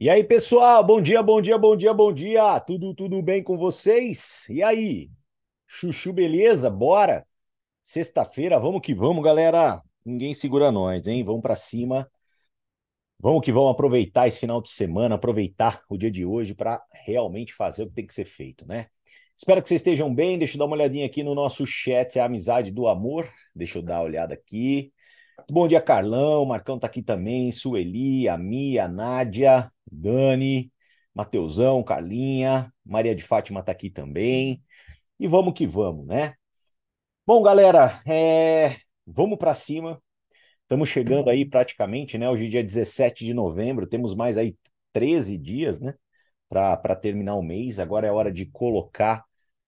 E aí, pessoal, bom dia, bom dia, bom dia, bom dia. Tudo, tudo bem com vocês? E aí? Chuchu, beleza? Bora? Sexta-feira, vamos que vamos, galera. Ninguém segura nós, hein? Vamos para cima. Vamos que vamos aproveitar esse final de semana, aproveitar o dia de hoje para realmente fazer o que tem que ser feito, né? Espero que vocês estejam bem. Deixa eu dar uma olhadinha aqui no nosso chat, a amizade do amor. Deixa eu dar uma olhada aqui. Bom dia, Carlão. Marcão tá aqui também. Sueli, a Mia, a Nádia. Dani, Mateusão, Carlinha, Maria de Fátima está aqui também. E vamos que vamos, né? Bom, galera, é... vamos para cima. Estamos chegando aí praticamente, né? Hoje é dia 17 de novembro, temos mais aí 13 dias, né? Para terminar o mês. Agora é hora de colocar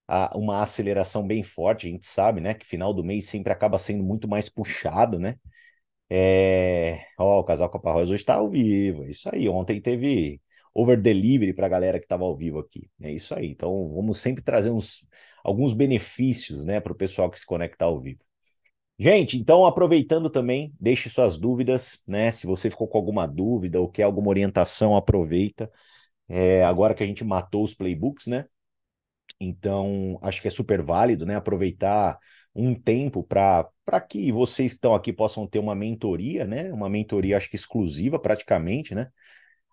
a, uma aceleração bem forte. A gente sabe, né? Que final do mês sempre acaba sendo muito mais puxado, né? É... Ó, o Casal Copa Rosa hoje está ao vivo. É isso aí. Ontem teve over delivery para a galera que estava ao vivo aqui. É isso aí. Então vamos sempre trazer uns, alguns benefícios né, para o pessoal que se conecta ao vivo. Gente, então aproveitando também, deixe suas dúvidas, né? Se você ficou com alguma dúvida ou quer alguma orientação, aproveita. É, agora que a gente matou os playbooks, né? Então acho que é super válido, né? Aproveitar um tempo para que vocês que estão aqui possam ter uma mentoria, né? Uma mentoria, acho que exclusiva praticamente, né?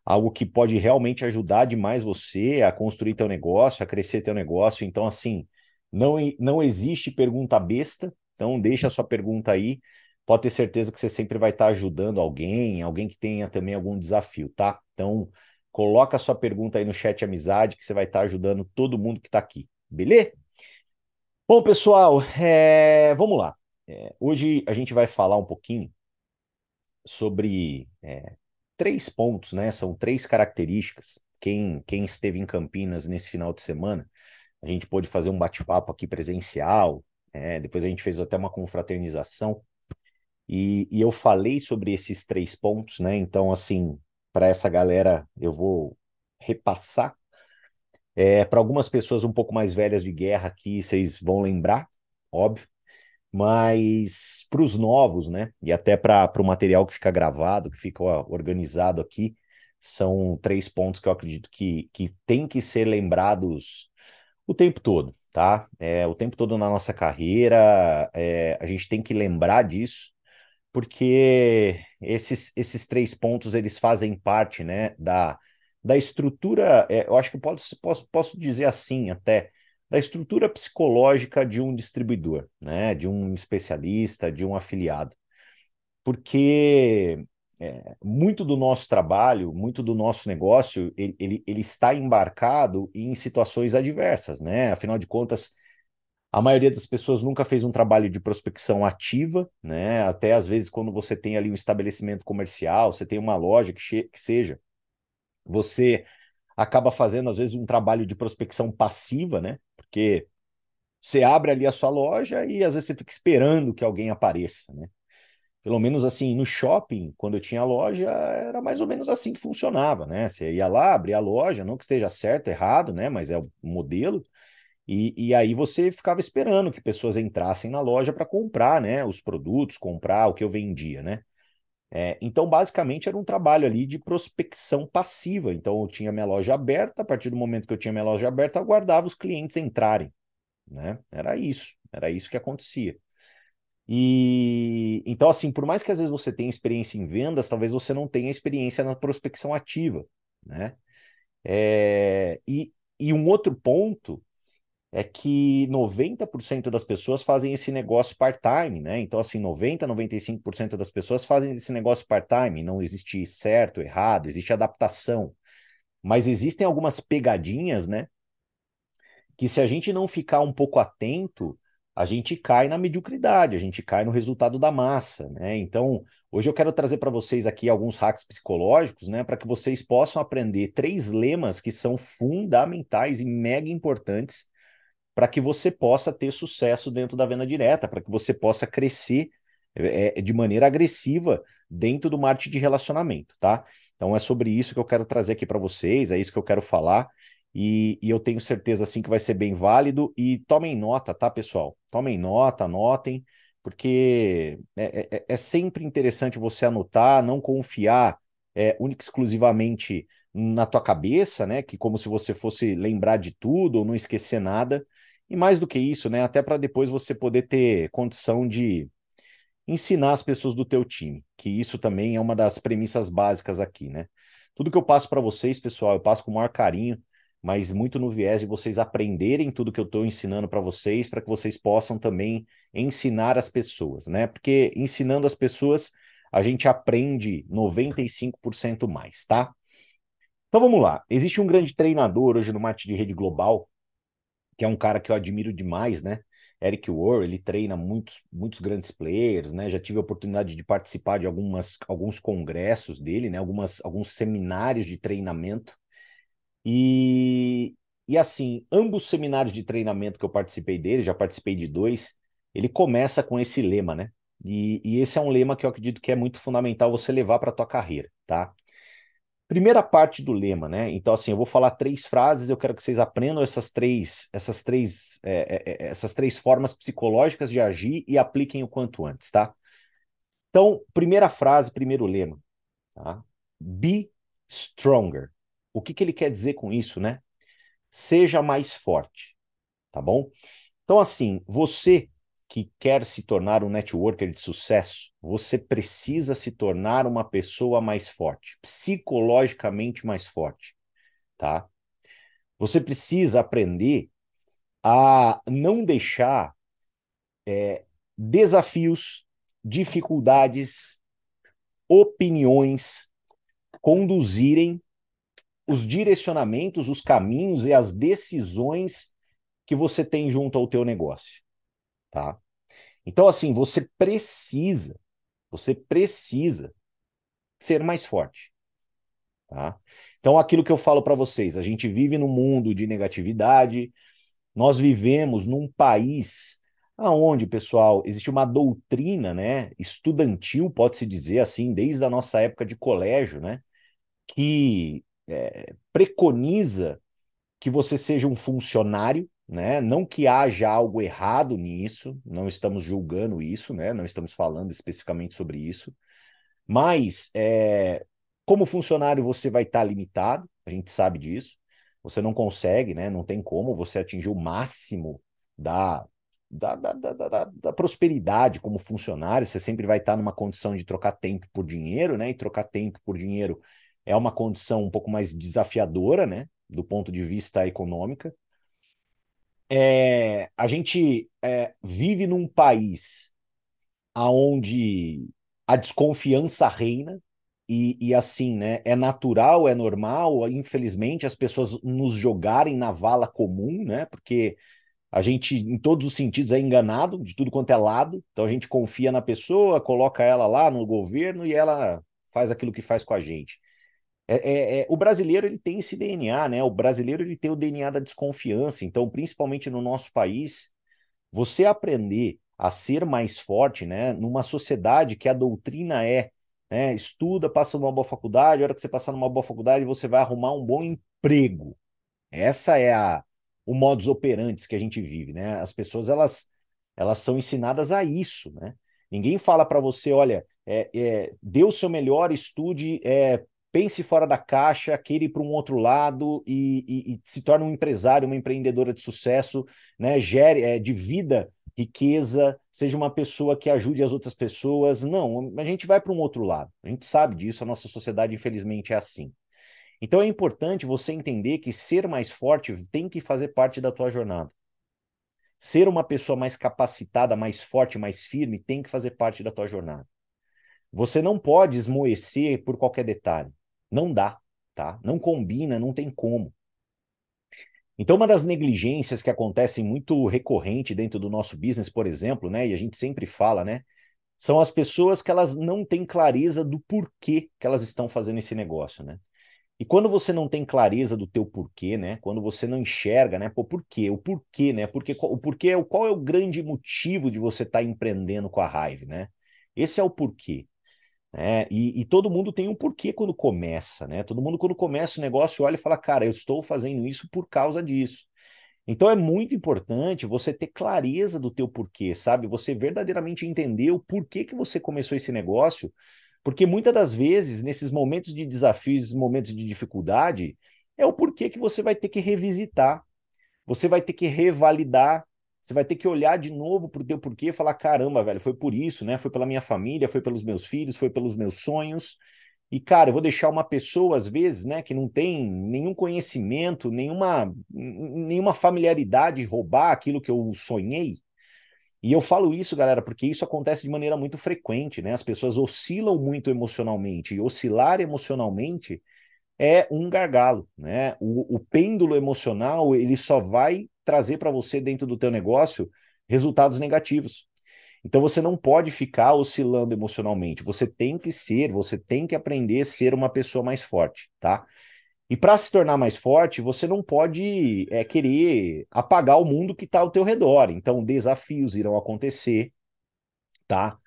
Algo que pode realmente ajudar demais você a construir teu negócio, a crescer teu negócio. Então, assim, não, não existe pergunta besta. Então, deixa a sua pergunta aí. Pode ter certeza que você sempre vai estar ajudando alguém, alguém que tenha também algum desafio, tá? Então, coloca a sua pergunta aí no chat amizade, que você vai estar ajudando todo mundo que está aqui, beleza? Bom, pessoal, é, vamos lá. É, hoje a gente vai falar um pouquinho sobre é, três pontos, né? São três características. Quem, quem esteve em Campinas nesse final de semana, a gente pôde fazer um bate-papo aqui presencial, é, depois a gente fez até uma confraternização, e, e eu falei sobre esses três pontos, né? Então, assim, para essa galera, eu vou repassar é, para algumas pessoas um pouco mais velhas de guerra aqui, vocês vão lembrar, óbvio, mas para os novos, né? E até para o material que fica gravado, que fica ó, organizado aqui, são três pontos que eu acredito que, que tem que ser lembrados o tempo todo, tá? É, o tempo todo na nossa carreira, é, a gente tem que lembrar disso, porque esses, esses três pontos eles fazem parte, né, da da estrutura, é, eu acho que posso, posso, posso dizer assim até, da estrutura psicológica de um distribuidor, né, de um especialista, de um afiliado. Porque é, muito do nosso trabalho, muito do nosso negócio, ele, ele, ele, está embarcado em situações adversas, né? Afinal de contas, a maioria das pessoas nunca fez um trabalho de prospecção ativa, né? Até às vezes, quando você tem ali um estabelecimento comercial, você tem uma loja que, que seja, você acaba fazendo, às vezes, um trabalho de prospecção passiva, né? Porque você abre ali a sua loja e às vezes você fica esperando que alguém apareça, né? Pelo menos assim, no shopping, quando eu tinha loja, era mais ou menos assim que funcionava, né? Você ia lá, abria a loja, não que esteja certo, errado, né? Mas é o modelo. E, e aí você ficava esperando que pessoas entrassem na loja para comprar, né? Os produtos, comprar o que eu vendia, né? É, então, basicamente, era um trabalho ali de prospecção passiva. Então, eu tinha minha loja aberta, a partir do momento que eu tinha minha loja aberta, eu aguardava os clientes entrarem. Né? Era isso, era isso que acontecia. E então, assim, por mais que às vezes você tenha experiência em vendas, talvez você não tenha experiência na prospecção ativa. Né? É, e, e um outro ponto é que 90% das pessoas fazem esse negócio part-time, né? Então, assim, 90%, 95% das pessoas fazem esse negócio part-time. Não existe certo, errado, existe adaptação. Mas existem algumas pegadinhas, né? Que se a gente não ficar um pouco atento, a gente cai na mediocridade, a gente cai no resultado da massa, né? Então, hoje eu quero trazer para vocês aqui alguns hacks psicológicos, né, para que vocês possam aprender três lemas que são fundamentais e mega importantes para que você possa ter sucesso dentro da venda direta, para que você possa crescer é, é, de maneira agressiva dentro do marketing de relacionamento, tá? Então é sobre isso que eu quero trazer aqui para vocês, é isso que eu quero falar. E, e, eu tenho certeza assim que vai ser bem válido. E tomem nota, tá, pessoal? Tomem nota, anotem, porque é, é, é sempre interessante você anotar, não confiar é, única exclusivamente na tua cabeça, né? Que como se você fosse lembrar de tudo ou não esquecer nada. E mais do que isso, né? Até para depois você poder ter condição de ensinar as pessoas do teu time, que isso também é uma das premissas básicas aqui, né? Tudo que eu passo para vocês, pessoal, eu passo com o maior carinho, mas muito no viés de vocês aprenderem tudo que eu estou ensinando para vocês, para que vocês possam também ensinar as pessoas, né? Porque ensinando as pessoas, a gente aprende 95% mais, tá? Então vamos lá. Existe um grande treinador hoje no marketing de rede global, que é um cara que eu admiro demais, né? Eric Worre, ele treina muitos, muitos grandes players, né? Já tive a oportunidade de participar de algumas, alguns congressos dele, né? Algumas, alguns seminários de treinamento. E, e assim, ambos os seminários de treinamento que eu participei dele, já participei de dois, ele começa com esse lema, né? E, e esse é um lema que eu acredito que é muito fundamental você levar para tua carreira, tá? Primeira parte do lema, né? Então, assim, eu vou falar três frases, eu quero que vocês aprendam essas três, essas três, é, é, é, essas três formas psicológicas de agir e apliquem o quanto antes, tá? Então, primeira frase, primeiro lema, tá? Be stronger. O que, que ele quer dizer com isso, né? Seja mais forte, tá bom? Então, assim, você que quer se tornar um networker de sucesso, você precisa se tornar uma pessoa mais forte, psicologicamente mais forte, tá? Você precisa aprender a não deixar é, desafios, dificuldades, opiniões conduzirem os direcionamentos, os caminhos e as decisões que você tem junto ao teu negócio tá? Então, assim, você precisa, você precisa ser mais forte, tá? Então, aquilo que eu falo para vocês, a gente vive num mundo de negatividade, nós vivemos num país aonde, pessoal, existe uma doutrina, né, estudantil, pode-se dizer assim, desde a nossa época de colégio, né, que é, preconiza que você seja um funcionário, né? Não que haja algo errado nisso, não estamos julgando isso, né? Não estamos falando especificamente sobre isso, mas é, como funcionário você vai estar limitado, a gente sabe disso. Você não consegue, né? Não tem como você atingir o máximo da, da, da, da, da, da prosperidade como funcionário. Você sempre vai estar numa condição de trocar tempo por dinheiro, né? E trocar tempo por dinheiro é uma condição um pouco mais desafiadora, né? Do ponto de vista econômica é, a gente é, vive num país onde a desconfiança reina e, e, assim, né? É natural, é normal, infelizmente, as pessoas nos jogarem na vala comum, né? Porque a gente, em todos os sentidos, é enganado de tudo quanto é lado. Então a gente confia na pessoa, coloca ela lá no governo e ela faz aquilo que faz com a gente. É, é, é, o brasileiro ele tem esse DNA, né? O brasileiro ele tem o DNA da desconfiança. Então, principalmente no nosso país, você aprender a ser mais forte, né? Numa sociedade que a doutrina é, né? Estuda, passa numa boa faculdade. A hora que você passar numa boa faculdade, você vai arrumar um bom emprego. Essa é a o modus operandi que a gente vive, né? As pessoas elas elas são ensinadas a isso, né? Ninguém fala para você, olha, é, é, dê o seu melhor, estude, é, pense fora da caixa, queira ir para um outro lado e, e, e, se torne um empresário, uma empreendedora de sucesso, né? Gere, é, divida riqueza, seja uma pessoa que ajude as outras pessoas. Não, a gente vai para um outro lado. A gente sabe disso, a nossa sociedade, infelizmente, é assim. Então é importante você entender que ser mais forte tem que fazer parte da tua jornada. Ser uma pessoa mais capacitada, mais forte, mais firme, tem que fazer parte da tua jornada. Você não pode esmoecer por qualquer detalhe. Não dá, tá? Não combina, não tem como. Então, uma das negligências que acontecem muito recorrente dentro do nosso business, por exemplo, né, e a gente sempre fala, né, são as pessoas que elas não têm clareza do porquê que elas estão fazendo esse negócio, né? E quando você não tem clareza do teu porquê, né? Quando você não enxerga, né? Pô, por quê? O porquê, né? Porque, o porquê é o qual é o grande motivo de você estar tá empreendendo com a Hive, né? Esse é o porquê. É, e, e, todo mundo tem um porquê quando começa, né? Todo mundo, quando começa o negócio, olha e fala, cara, eu estou fazendo isso por causa disso. Então é muito importante você ter clareza do teu porquê, sabe? Você verdadeiramente entender o porquê que você começou esse negócio, Porque muitas das vezes, nesses momentos de desafios, momentos de dificuldade, é o porquê que você vai ter que revisitar, você vai ter que revalidar, você vai ter que olhar de novo para o teu porquê e falar: caramba, velho, foi por isso, né? Foi pela minha família, foi pelos meus filhos, foi pelos meus sonhos. E, cara, eu vou deixar uma pessoa, às vezes, né, que não tem nenhum conhecimento, nenhuma, nenhuma familiaridade roubar aquilo que eu sonhei. E eu falo isso, galera, porque isso acontece de maneira muito frequente, né? As pessoas oscilam muito emocionalmente, e oscilar emocionalmente é um gargalo, né? O, o pêndulo emocional, ele só vai trazer para você dentro do teu negócio resultados negativos. Então você não pode ficar oscilando emocionalmente. Você tem que ser, você tem que aprender a ser uma pessoa mais forte, tá? E para se tornar mais forte, você não pode é, querer apagar o mundo que está ao teu redor. Então, desafios irão acontecer, tá?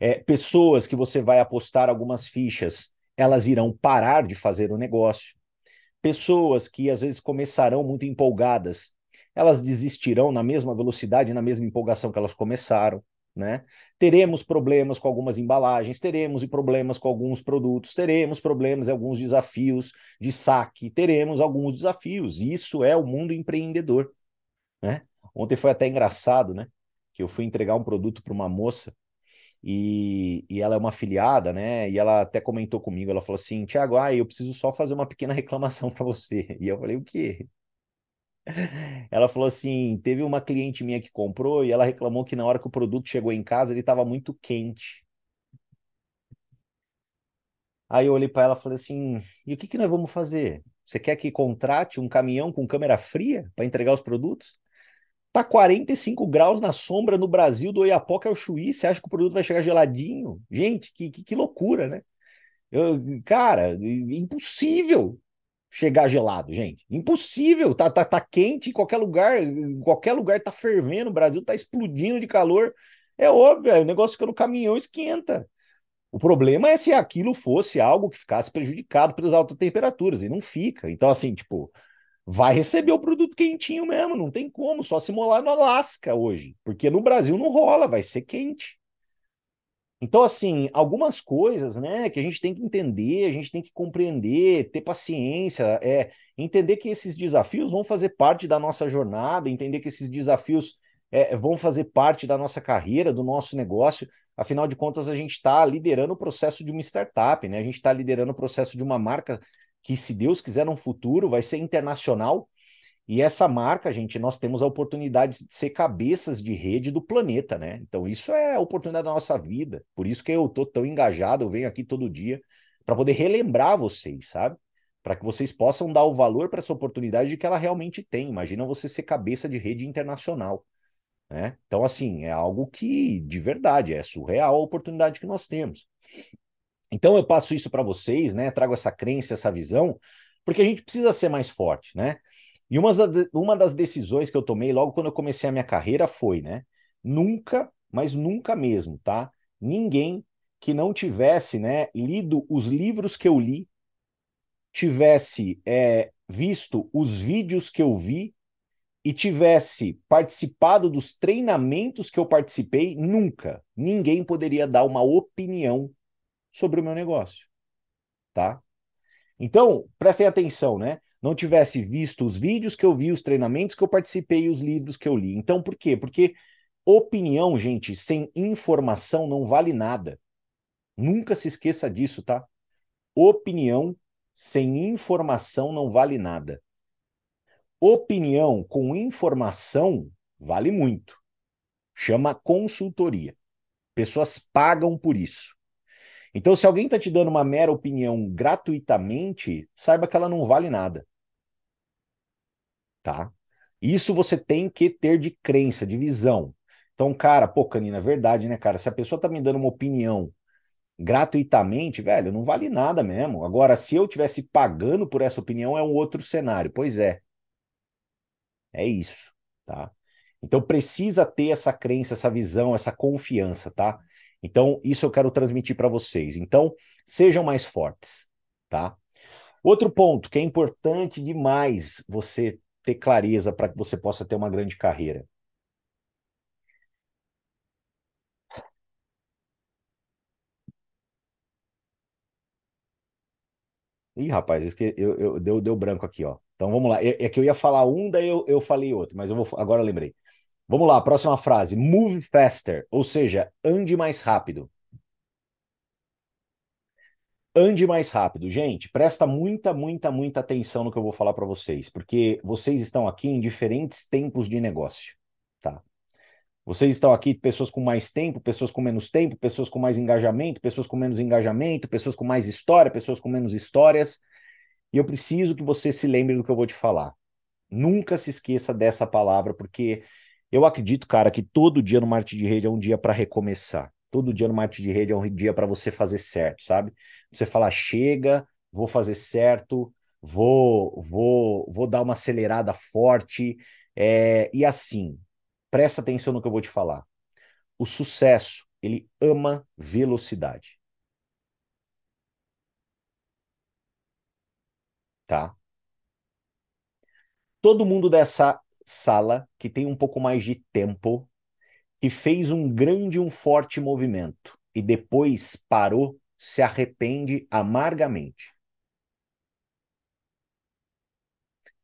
É, pessoas que você vai apostar algumas fichas, elas irão parar de fazer o negócio. Pessoas que às vezes começarão muito empolgadas, elas desistirão na mesma velocidade, na mesma empolgação que elas começaram né? Teremos problemas com algumas embalagens, teremos problemas com alguns produtos, teremos problemas e alguns desafios de saque, teremos alguns desafios. Isso é o mundo empreendedor, né? Ontem foi até engraçado, né? Que eu fui entregar um produto para uma moça e, e ela é uma afiliada, né? E ela até comentou comigo, ela falou assim, Tiago, ah, eu preciso só fazer uma pequena reclamação para você. E eu falei, o quê? Ela falou assim: teve uma cliente minha que comprou e ela reclamou que na hora que o produto chegou em casa ele estava muito quente. Aí eu olhei para ela e falei assim: e o que, que nós vamos fazer? Você quer que contrate um caminhão com câmera fria para entregar os produtos? Tá 45 graus na sombra no Brasil do Oiapoque ao Chuí. Você acha que o produto vai chegar geladinho? Gente, que, que, que loucura, né? Eu, cara, impossível chegar gelado, gente. Impossível, tá, tá, tá quente em qualquer lugar, em qualquer lugar tá fervendo, o Brasil tá explodindo de calor. É óbvio, é, o negócio fica no caminhão esquenta. O problema é se aquilo fosse algo que ficasse prejudicado pelas altas temperaturas, e não fica. Então, assim, tipo, vai receber o produto quentinho mesmo, não tem como, só se molar no Alasca hoje, porque no Brasil não rola, vai ser quente. Então, assim, algumas coisas, né, que a gente tem que entender, a gente tem que compreender, ter paciência, é entender que esses desafios vão fazer parte da nossa jornada, entender que esses desafios é, vão fazer parte da nossa carreira, do nosso negócio. Afinal de contas, a gente está liderando o processo de uma startup, né? A gente está liderando o processo de uma marca que, se Deus quiser, no futuro vai ser internacional e essa marca, gente, nós temos a oportunidade de ser cabeças de rede do planeta, né? Então, isso é a oportunidade da nossa vida. Por isso que eu tô tão engajado, eu venho aqui todo dia para poder relembrar vocês, sabe? Para que vocês possam dar o valor para essa oportunidade de que ela realmente tem. Imagina você ser cabeça de rede internacional, né? Então, assim, é algo que, de verdade, é surreal a oportunidade que nós temos. Então, eu passo isso para vocês, né? Trago essa crença, essa visão, porque a gente precisa ser mais forte, né? E uma, uma das decisões que eu tomei logo quando eu comecei a minha carreira foi, né? Nunca, mas nunca mesmo, tá? Ninguém que não tivesse, né, lido os livros que eu li, tivesse é, visto os vídeos que eu vi e tivesse participado dos treinamentos que eu participei, nunca ninguém poderia dar uma opinião sobre o meu negócio, tá? Então, prestem atenção, né? Não tivesse visto os vídeos que eu vi, os treinamentos que eu participei e os livros que eu li. Então, por quê? Porque opinião, gente, sem informação não vale nada. Nunca se esqueça disso, tá? Opinião sem informação não vale nada. Opinião com informação vale muito. Chama consultoria. Pessoas pagam por isso. Então, se alguém está te dando uma mera opinião gratuitamente, saiba que ela não vale nada tá? Isso você tem que ter de crença, de visão. Então, cara, pô, Canina, é verdade, né, cara? Se a pessoa tá me dando uma opinião gratuitamente, velho, não vale nada mesmo. Agora, se eu tivesse pagando por essa opinião, é um outro cenário. Pois é. É isso, tá? Então precisa ter essa crença, essa visão, essa confiança, tá? Então, isso eu quero transmitir para vocês. Então, sejam mais fortes, tá? Outro ponto que é importante demais você ter clareza para que você possa ter uma grande carreira? Ih, rapaz, esque... eu, eu, deu, deu branco aqui, ó. Então vamos lá. É, é que eu ia falar um, daí eu, eu falei outro, mas eu vou agora eu lembrei. Vamos lá, próxima frase. Move faster, ou seja, ande mais rápido. Ande mais rápido. Gente, presta muita, muita, muita atenção no que eu vou falar para vocês, porque vocês estão aqui em diferentes tempos de negócio, tá? Vocês estão aqui, pessoas com mais tempo, pessoas com menos tempo, pessoas com mais engajamento, pessoas com menos engajamento, pessoas com mais história, pessoas com menos histórias. E eu preciso que você se lembre do que eu vou te falar. Nunca se esqueça dessa palavra, porque eu acredito, cara, que todo dia no marketing de rede é um dia para recomeçar. Todo dia no marketing de rede é um dia para você fazer certo, sabe? Você falar, chega, vou fazer certo, vou, vou, vou dar uma acelerada forte. É, e assim, presta atenção no que eu vou te falar. O sucesso, ele ama velocidade. Tá? Todo mundo dessa sala que tem um pouco mais de tempo que fez um grande, um forte movimento e depois parou, se arrepende amargamente.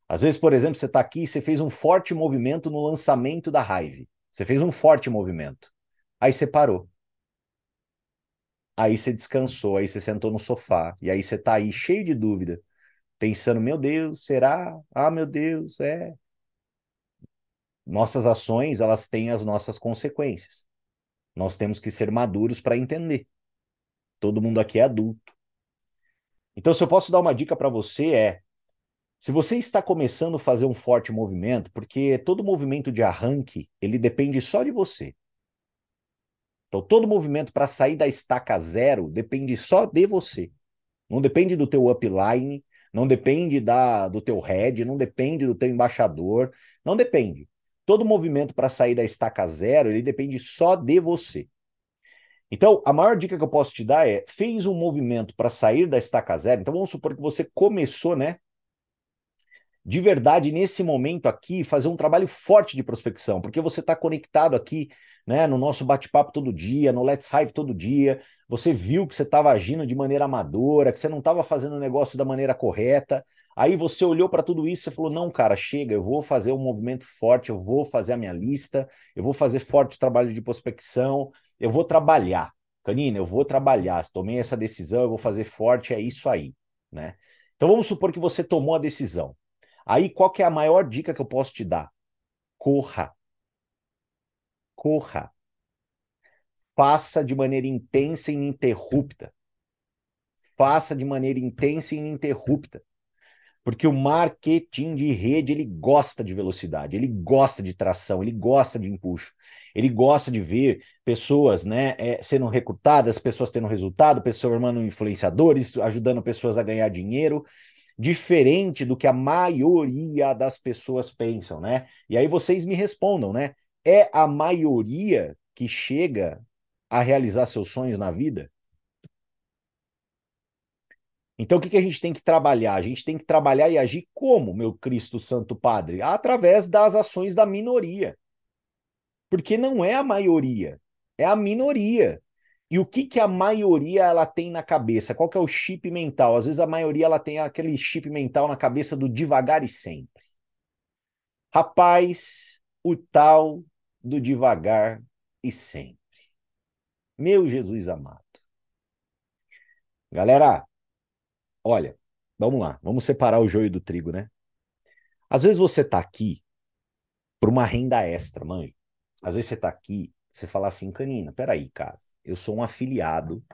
Às vezes, por exemplo, você está aqui e você fez um forte movimento no lançamento da Hive. Você fez um forte movimento. Aí você parou. Aí você descansou, aí você sentou no sofá, e aí você está aí cheio de dúvida, pensando: meu Deus, será? Ah, meu Deus, é nossas ações, elas têm as nossas consequências. Nós temos que ser maduros para entender. Todo mundo aqui é adulto. Então, se eu posso dar uma dica para você é, se você está começando a fazer um forte movimento, porque todo movimento de arranque, ele depende só de você. Então, todo movimento para sair da estaca zero depende só de você. Não depende do teu upline, não depende da, do teu head, não depende do teu embaixador, não depende. Todo movimento para sair da estaca zero, ele depende só de você. Então, a maior dica que eu posso te dar é: fez um movimento para sair da estaca zero. Então, vamos supor que você começou, né? De verdade, nesse momento aqui, fazer um trabalho forte de prospecção, porque você está conectado aqui, né, no nosso bate-papo todo dia, no Let's Hive todo dia. Você viu que você estava agindo de maneira amadora, que você não estava fazendo o negócio da maneira correta. Aí você olhou para tudo isso e falou: não, cara, chega, eu vou fazer um movimento forte, eu vou fazer a minha lista, eu vou fazer forte o trabalho de prospecção, eu vou trabalhar. Canina, eu vou trabalhar. Tomei essa decisão, eu vou fazer forte, é isso aí, né? Então vamos supor que você tomou a decisão. Aí qual que é a maior dica que eu posso te dar? Corra. Corra. Faça de maneira intensa e ininterrupta. Faça de maneira intensa e ininterrupta. Porque o marketing de rede, ele gosta de velocidade, ele gosta de tração, ele gosta de empuxo, ele gosta de ver pessoas né, é, sendo recrutadas, pessoas tendo resultado, pessoas formando influenciadores, ajudando pessoas a ganhar dinheiro, diferente do que a maioria das pessoas pensam, né? E aí vocês me respondam, né? É a maioria que chega a realizar seus sonhos na vida? Então, o que, que a gente tem que trabalhar? A gente tem que trabalhar e agir como, meu Cristo Santo Padre? Através das ações da minoria. Porque não é a maioria, é a minoria. E o que, que a maioria ela tem na cabeça? Qual que é o chip mental? Às vezes a maioria ela tem aquele chip mental na cabeça do devagar e sempre. Rapaz, o tal do devagar e sempre. Meu Jesus amado. Galera, Olha, vamos lá, vamos separar o joio do trigo, né? Às vezes você tá aqui por uma renda extra, mãe. Às vezes você tá aqui, você fala assim, Canina, peraí, cara, eu sou um afiliado,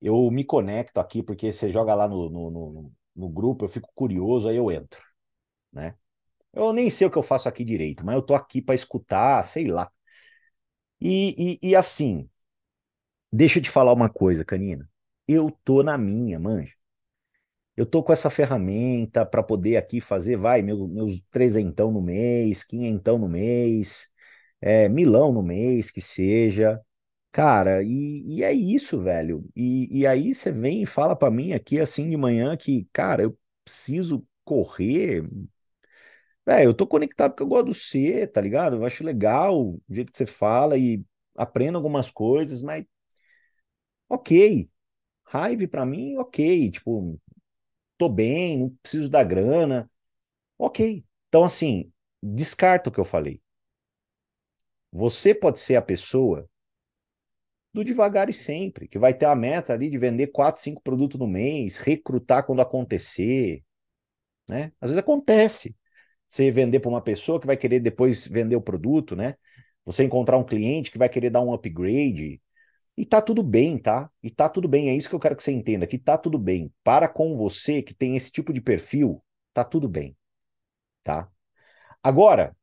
eu me conecto aqui porque você joga lá no, no, no, no grupo, eu fico curioso, aí eu entro, né? Eu nem sei o que eu faço aqui direito, mas eu tô aqui para escutar, sei lá. E, e, e, assim, deixa eu te falar uma coisa, Canina. Eu tô na minha, manja eu tô com essa ferramenta para poder aqui fazer, vai, meu, meus trezentão no mês, quinhentão no mês, é, milão no mês, que seja. Cara, e, e é isso, velho. E, e aí você vem e fala para mim aqui assim de manhã que, cara, eu preciso correr. Velho, eu tô conectado porque eu gosto do você, tá ligado? Eu acho legal o jeito que você fala e aprendo algumas coisas, mas ok. Raiva para mim, ok. Tipo, tô bem, não preciso da grana. Ok. Então, assim, descarta o que eu falei. Você pode ser a pessoa do devagar e sempre, que vai ter a meta ali de vender quatro, cinco produtos no mês, recrutar quando acontecer, né? Às vezes acontece. Você vender para uma pessoa que vai querer depois vender o produto, né? Você encontrar um cliente que vai querer dar um upgrade. E tá tudo bem, tá? E tá tudo bem, é isso que eu quero que você entenda, que tá tudo bem. Para com você que tem esse tipo de perfil, tá tudo bem, tá? Agora,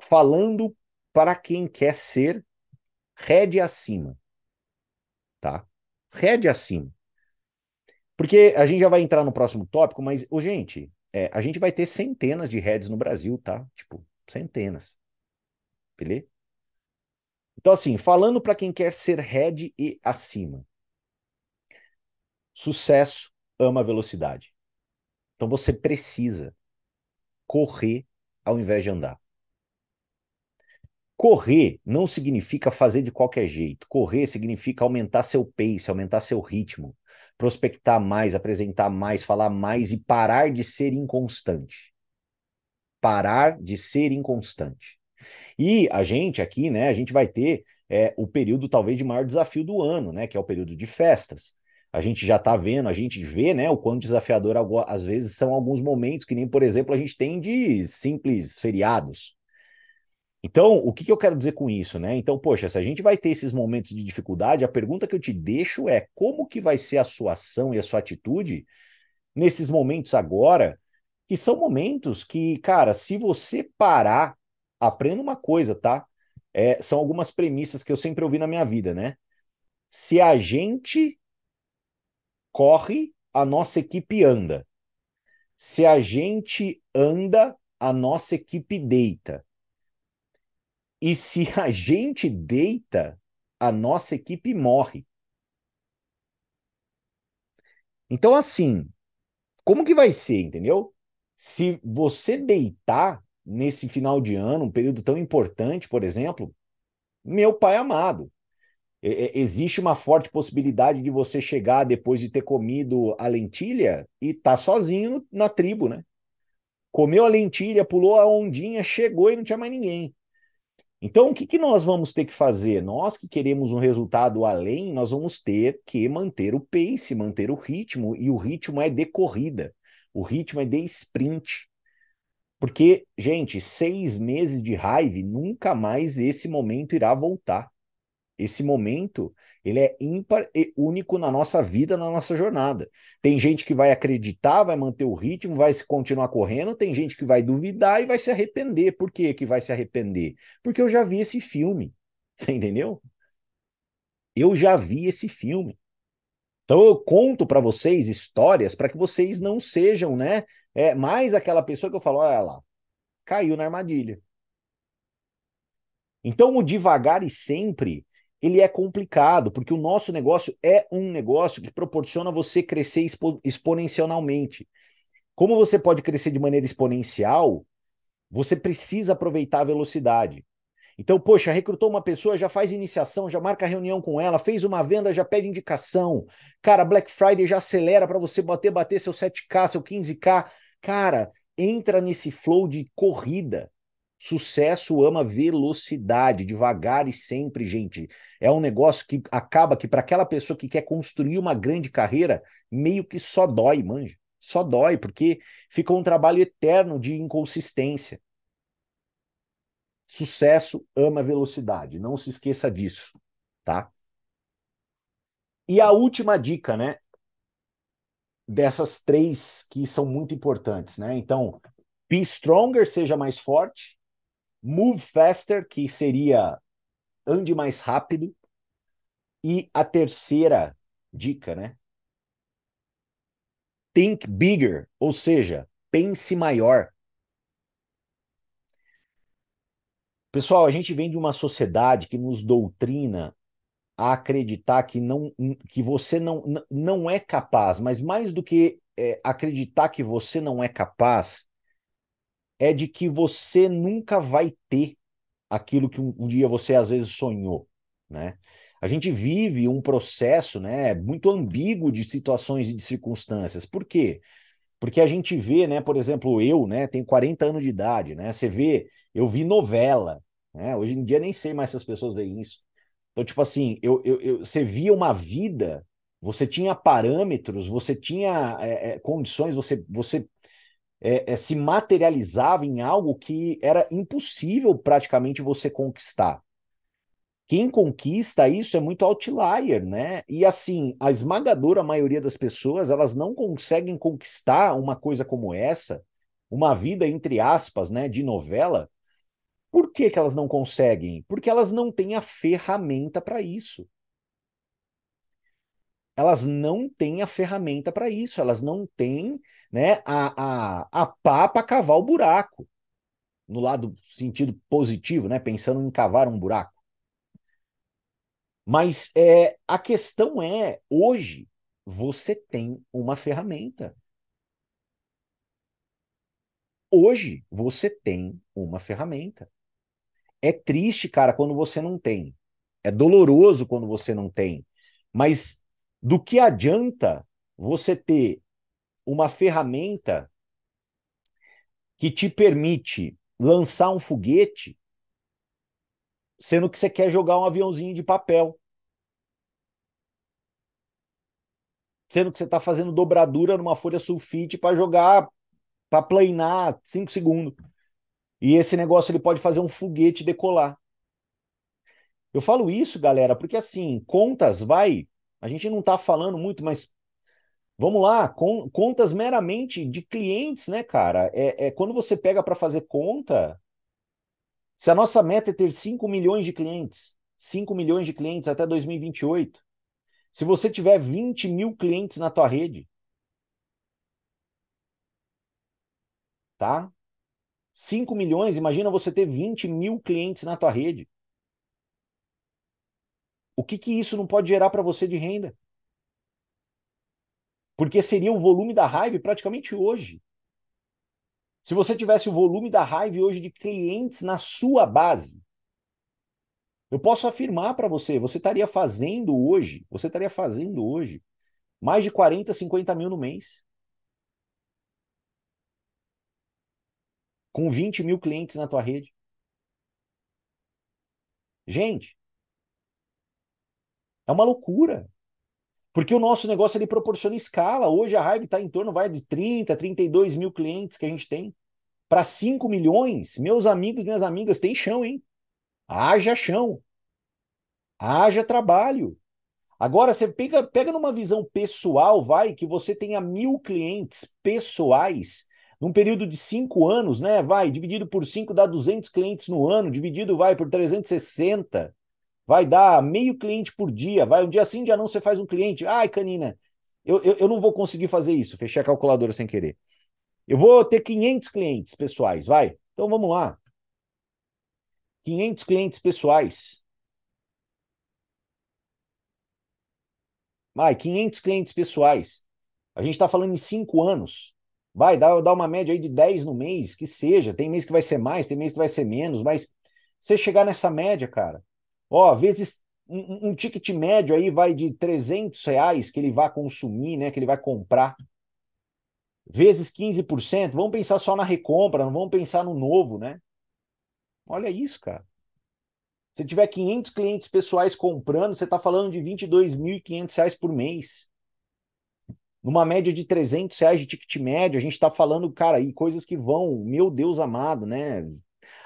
falando para quem quer ser Red acima. Tá? Red acima. Porque a gente já vai entrar no próximo tópico, mas, oh, gente, é, a gente vai ter centenas de heads no Brasil, tá? Tipo, centenas. Beleza? Então, assim, falando para quem quer ser head e acima. Sucesso ama velocidade. Então você precisa correr ao invés de andar. Correr não significa fazer de qualquer jeito. Correr significa aumentar seu pace, aumentar seu ritmo, prospectar mais, apresentar mais, falar mais e parar de ser inconstante. Parar de ser inconstante. E a gente aqui, né, a gente vai ter é, o período talvez de maior desafio do ano, né, que é o período de festas. A gente já está vendo, a gente vê, né, o quanto desafiador às vezes são alguns momentos que nem, por exemplo, a gente tem de simples feriados. Então, o que, que eu quero dizer com isso, né? Então, poxa, se a gente vai ter esses momentos de dificuldade, a pergunta que eu te deixo é como que vai ser a sua ação e a sua atitude nesses momentos agora, que são momentos que, cara, se você parar, aprenda uma coisa, tá? É, são algumas premissas que eu sempre ouvi na minha vida, né? Se a gente corre, a nossa equipe anda. Se a gente anda, a nossa equipe deita. E se a gente deita, a nossa equipe morre. Então, assim, como que vai ser, entendeu? Se você deitar nesse final de ano, um período tão importante, por exemplo, meu pai amado, existe uma forte possibilidade de você chegar depois de ter comido a lentilha e tá sozinho na tribo, né? Comeu a lentilha, pulou a ondinha, chegou e não tinha mais ninguém. Então, o que, que nós vamos ter que fazer? Nós que queremos um resultado além, nós vamos ter que manter o pace, manter o ritmo, e o ritmo é de corrida, o ritmo é de sprint. Porque, gente, seis meses de raiva, nunca mais esse momento irá voltar. Esse momento, ele é ímpar e único na nossa vida, na nossa jornada. Tem gente que vai acreditar, vai manter o ritmo, vai continuar correndo, tem gente que vai duvidar e vai se arrepender. Por que que vai se arrepender? Porque eu já vi esse filme. Você entendeu? Eu já vi esse filme. Então eu conto para vocês histórias para que vocês não sejam, né, é, mais aquela pessoa que eu falo, olha lá, caiu na armadilha. Então o devagar e sempre ele é complicado, porque o nosso negócio é um negócio que proporciona você crescer expo exponencialmente. Como você pode crescer de maneira exponencial, você precisa aproveitar a velocidade. Então, poxa, recrutou uma pessoa, já faz iniciação, já marca reunião com ela, fez uma venda, já pede indicação. Cara, Black Friday já acelera para você bater, bater seu 7K, seu 15K. Cara, entra nesse flow de corrida. Sucesso ama velocidade, devagar e sempre, gente. É um negócio que acaba que para aquela pessoa que quer construir uma grande carreira, meio que só dói, manja. Só dói, porque fica um trabalho eterno de inconsistência. Sucesso ama velocidade, não se esqueça disso, tá? E a última dica, né? Dessas três que são muito importantes, né? Então, be stronger, seja mais forte. Move Faster, que seria ande mais rápido. E a terceira dica, né? Think bigger, ou seja, pense maior. Pessoal, a gente vem de uma sociedade que nos doutrina a acreditar que, não, que você não, não é capaz, mas mais do que é, acreditar que você não é capaz, é de que você nunca vai ter aquilo que um, um dia você às vezes sonhou, né? A gente vive um processo né, muito ambíguo de situações e de circunstâncias. Por quê? Porque a gente vê, né, por exemplo, eu, né, tenho 40 anos de idade, né? Você vê, eu vi novela, né? Hoje em dia nem sei mais se as pessoas veem isso. Então, tipo assim, eu, eu, eu você via uma vida, você tinha parâmetros, você tinha é, é, condições, você, você é, é, se materializava em algo que era impossível praticamente você conquistar. Quem conquista isso é muito outlier, né? E assim, a esmagadora maioria das pessoas, elas não conseguem conquistar uma coisa como essa, uma vida entre aspas, né, de novela. Por que, que elas não conseguem? Porque elas não têm a ferramenta para isso. Elas não têm a ferramenta para isso, elas não têm né, a, a, a pá para cavar o buraco. No lado sentido positivo, né, pensando em cavar um buraco. Mas é, a questão é, hoje, você tem uma ferramenta. Hoje, você tem uma ferramenta. É triste, cara, quando você não tem. É doloroso quando você não tem. Mas do que adianta você ter uma ferramenta que te permite lançar um foguete sendo que você quer jogar um aviãozinho de papel. Sendo que você está fazendo dobradura numa folha sulfite para jogar, para planar 5 segundos. E esse negócio ele pode fazer um foguete decolar. Eu falo isso, galera, porque assim, contas vai. A gente não está falando muito, mas vamos lá, com, contas meramente de clientes, né, cara? É, é quando você pega para fazer conta, se a nossa meta é ter 5 milhões de clientes, 5 milhões de clientes até 2028, se você tiver 20 mil clientes na tua rede, tá? 5 milhões, imagina você ter 20 mil clientes na tua rede. O que que isso não pode gerar para você de renda? Porque seria o volume da raiva praticamente hoje. Se você tivesse o volume da Hive hoje de clientes na sua base, eu posso afirmar para você, você estaria fazendo hoje, você estaria fazendo hoje mais de 40, 50 mil no mês. Com 20 mil clientes na tua rede. Gente, é uma loucura. Porque o nosso negócio ele proporciona escala. Hoje a Hive está em torno vai, de 30, 32 mil clientes que a gente tem. Para 5 milhões, meus amigos minhas amigas, tem chão, hein? Haja chão. Haja trabalho. Agora, você pega, pega numa visão pessoal, vai, que você tenha mil clientes pessoais num período de cinco anos, né? Vai, dividido por cinco dá 200 clientes no ano, dividido, vai, por 360 vai dar meio cliente por dia, vai um dia sim, um dia não, você faz um cliente. Ai, Canina, eu, eu, eu não vou conseguir fazer isso, fechei a calculadora sem querer. Eu vou ter 500 clientes pessoais, vai. Então vamos lá. 500 clientes pessoais. Vai, 500 clientes pessoais. A gente está falando em cinco anos. Vai, dá, dá uma média aí de 10 no mês, que seja. Tem mês que vai ser mais, tem mês que vai ser menos, mas você chegar nessa média, cara, Ó, vezes um, um, ticket médio aí vai de 300 reais que ele vai consumir, né? Que ele vai comprar. Vezes 15%. Vamos pensar só na recompra, não vamos pensar no novo, né? Olha isso, cara. Se tiver 500 clientes pessoais comprando, você está falando de 22.500 reais por mês. Numa média de 300 reais de ticket médio, a gente está falando, cara, e coisas que vão, meu Deus amado, né?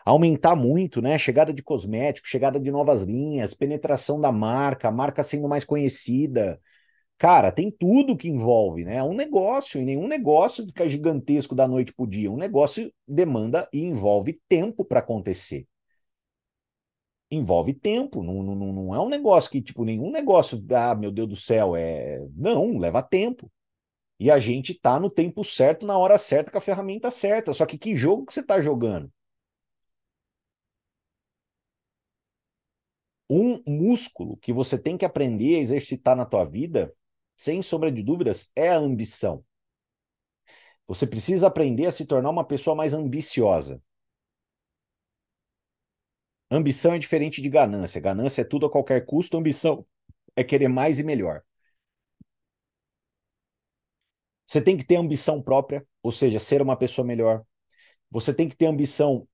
Aumentar muito, né? Chegada de cosméticos, chegada de novas linhas, penetração da marca, a marca sendo mais conhecida. Cara, tem tudo que envolve, né? É um negócio, e nenhum negócio fica gigantesco da noite para o dia. Um negócio demanda e envolve tempo para acontecer. Envolve tempo, não, não, não é um negócio que, tipo, nenhum negócio, ah, meu Deus do céu, é. Não, leva tempo. E a gente tá no tempo certo, na hora certa, com a ferramenta certa. Só que que jogo que você tá jogando? Um músculo que você tem que aprender a exercitar na tua vida, sem sombra de dúvidas, é a ambição. Você precisa aprender a se tornar uma pessoa mais ambiciosa. Ambição é diferente de ganância. Ganância é tudo a qualquer custo, ambição é querer mais e melhor. Você tem que ter ambição própria, ou seja, ser uma pessoa melhor. Você tem que ter ambição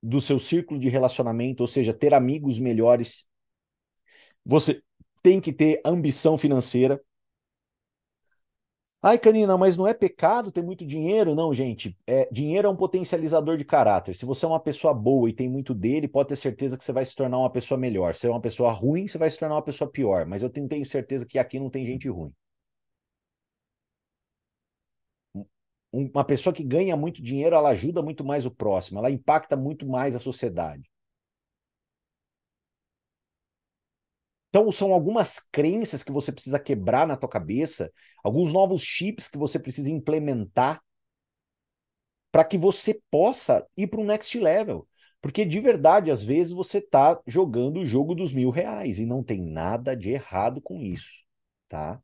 do seu círculo de relacionamento, ou seja, ter amigos melhores. Você tem que ter ambição financeira. Ai, Canina, mas não é pecado ter muito dinheiro? Não, gente. É, dinheiro é um potencializador de caráter. Se você é uma pessoa boa e tem muito dele, pode ter certeza que você vai se tornar uma pessoa melhor. Se é uma pessoa ruim, você vai se tornar uma pessoa pior. Mas eu tenho certeza que aqui não tem gente ruim. Uma pessoa que ganha muito dinheiro, ela ajuda muito mais o próximo, ela impacta muito mais a sociedade. Então, são algumas crenças que você precisa quebrar na tua cabeça, alguns novos chips que você precisa implementar para que você possa ir para um next level. Porque de verdade, às vezes você está jogando o jogo dos mil reais e não tem nada de errado com isso, tá?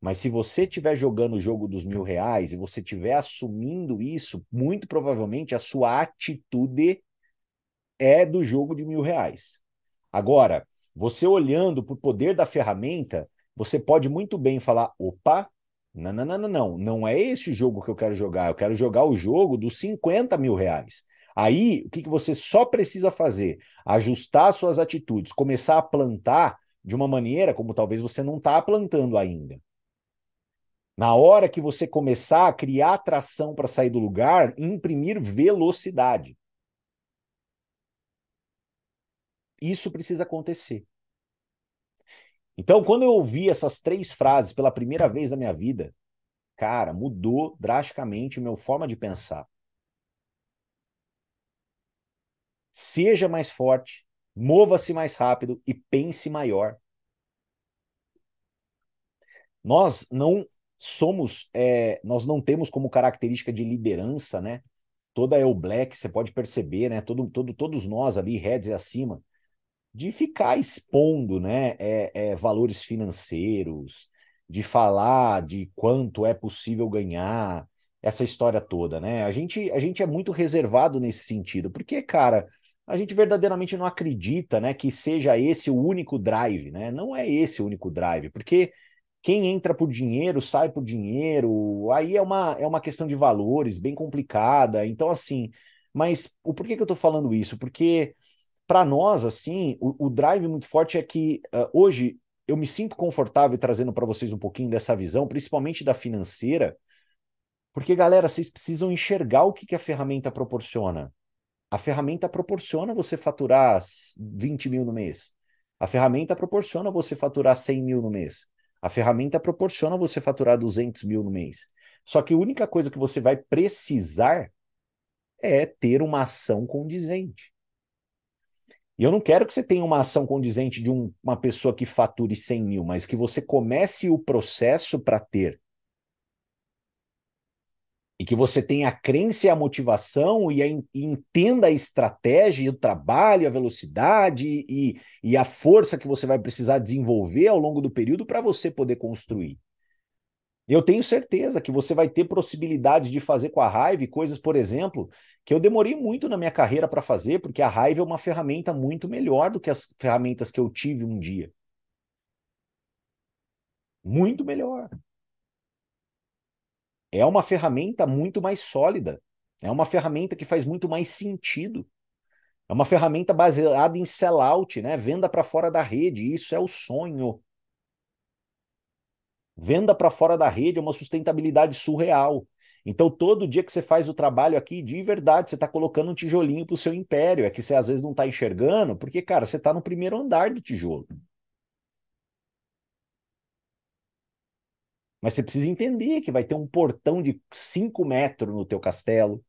Mas se você estiver jogando o jogo dos mil reais e você estiver assumindo isso, muito provavelmente a sua atitude é do jogo de mil reais. Agora, você olhando para o poder da ferramenta, você pode muito bem falar: opa, não, não, não, não, não, não é esse o jogo que eu quero jogar, eu quero jogar o jogo dos 50 mil reais. Aí, o que, que você só precisa fazer? Ajustar suas atitudes, começar a plantar de uma maneira como talvez você não está plantando ainda. Na hora que você começar a criar atração para sair do lugar, imprimir velocidade. Isso precisa acontecer. Então, quando eu ouvi essas três frases pela primeira vez na minha vida, cara, mudou drasticamente a minha forma de pensar. Seja mais forte, mova-se mais rápido e pense maior. Nós não somos, é, nós não temos como característica de liderança, né? Toda é o black, você pode perceber, né? Todo, todo, todos nós ali, heads e acima, de ficar expondo né, é, é, valores financeiros, de falar de quanto é possível ganhar, essa história toda, né? A gente, a gente é muito reservado nesse sentido, porque, cara, a gente verdadeiramente não acredita né, que seja esse o único drive, né? Não é esse o único drive, porque quem entra por dinheiro, sai por dinheiro, aí é uma, é uma questão de valores bem complicada. Então, assim, mas o porquê que eu estou falando isso? Porque para nós, assim, o, o, drive muito forte é que uh, hoje eu me sinto confortável trazendo para vocês um pouquinho dessa visão, principalmente da financeira, porque, galera, vocês precisam enxergar o que, que a ferramenta proporciona. A ferramenta proporciona você faturar 20 mil no mês. A ferramenta proporciona você faturar 100 mil no mês. A ferramenta proporciona você faturar 200 mil no mês. Só que a única coisa que você vai precisar é ter uma ação condizente. E eu não quero que você tenha uma ação condizente de um, uma pessoa que fature 100 mil, mas que você comece o processo para ter. E que você tenha a crença e a motivação e, a, e entenda a estratégia, o trabalho, a velocidade e, e a força que você vai precisar desenvolver ao longo do período para você poder construir. Eu tenho certeza que você vai ter possibilidade de fazer com a Hive coisas, por exemplo, que eu demorei muito na minha carreira para fazer, porque a Hive é uma ferramenta muito melhor do que as ferramentas que eu tive um dia. Muito melhor. É uma ferramenta muito mais sólida. É uma ferramenta que faz muito mais sentido. É uma ferramenta baseada em sellout, né? Venda para fora da rede. Isso é o sonho. Venda para fora da rede é uma sustentabilidade surreal. Então, todo dia que você faz o trabalho aqui, de verdade, você está colocando um tijolinho para o seu império. É que você às vezes não está enxergando, porque, cara, você está no primeiro andar do tijolo. Mas você precisa entender que vai ter um portão de 5 metros no teu castelo,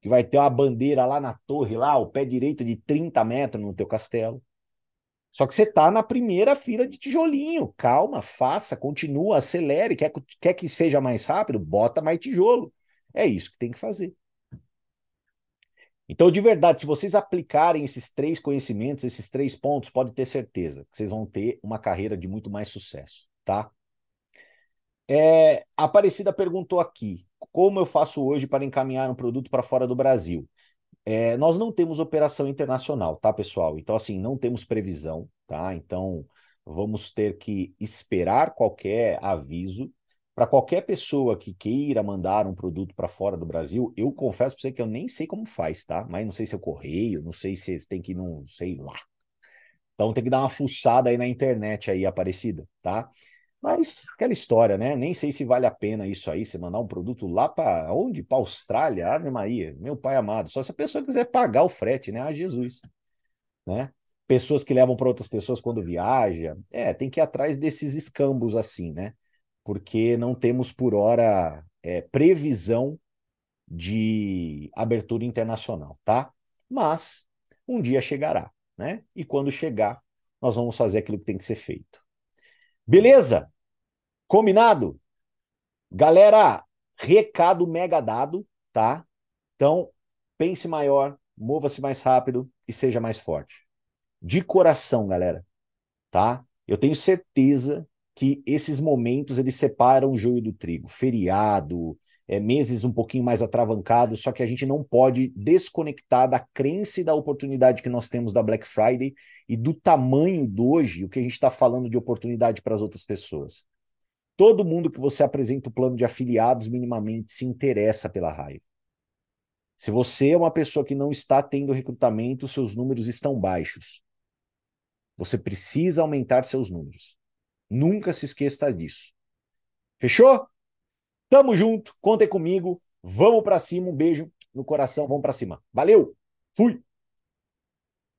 que vai ter uma bandeira lá na torre, lá, o pé direito de 30 metros no teu castelo. Só que você está na primeira fila de tijolinho. Calma, faça, continua, acelere. Quer, quer que seja mais rápido? Bota mais tijolo. É isso que tem que fazer. Então, de verdade, se vocês aplicarem esses três conhecimentos, esses três pontos, pode ter certeza que vocês vão ter uma carreira de muito mais sucesso, tá? É, a Aparecida perguntou aqui: como eu faço hoje para encaminhar um produto para fora do Brasil? É, nós não temos operação internacional, tá, pessoal? Então, assim, não temos previsão, tá? Então, vamos ter que esperar qualquer aviso. Para qualquer pessoa que queira mandar um produto para fora do Brasil, eu confesso para você que eu nem sei como faz, tá? Mas não sei se é correio, não sei se tem que ir num, sei lá. Então tem que dar uma fuçada aí na internet aí, Aparecida, tá? Mas aquela história, né? Nem sei se vale a pena isso aí, você mandar um produto lá para onde? Para Austrália, Ave Maria, meu pai amado. Só se a pessoa quiser pagar o frete, né? Ah, Jesus, né? Pessoas que levam para outras pessoas quando viaja. É, tem que ir atrás desses escambos assim, né? Porque não temos por hora é, previsão de abertura internacional, tá? Mas um dia chegará, né? E quando chegar, nós vamos fazer aquilo que tem que ser feito. Beleza? Combinado? Galera, recado mega dado, tá? Então, pense maior, mova-se mais rápido e seja mais forte. De coração, galera, tá? Eu tenho certeza que esses momentos eles separam o joio do trigo. Feriado, é, meses um pouquinho mais atravancados, só que a gente não pode desconectar da crença e da oportunidade que nós temos da Black Friday e do tamanho de hoje, o que a gente está falando de oportunidade para as outras pessoas. Todo mundo que você apresenta o plano de afiliados minimamente se interessa pela raiva. Se você é uma pessoa que não está tendo recrutamento, seus números estão baixos. Você precisa aumentar seus números. Nunca se esqueça disso. Fechou? Tamo junto, contem comigo. Vamos para cima, um beijo no coração, vamos para cima. Valeu. Fui.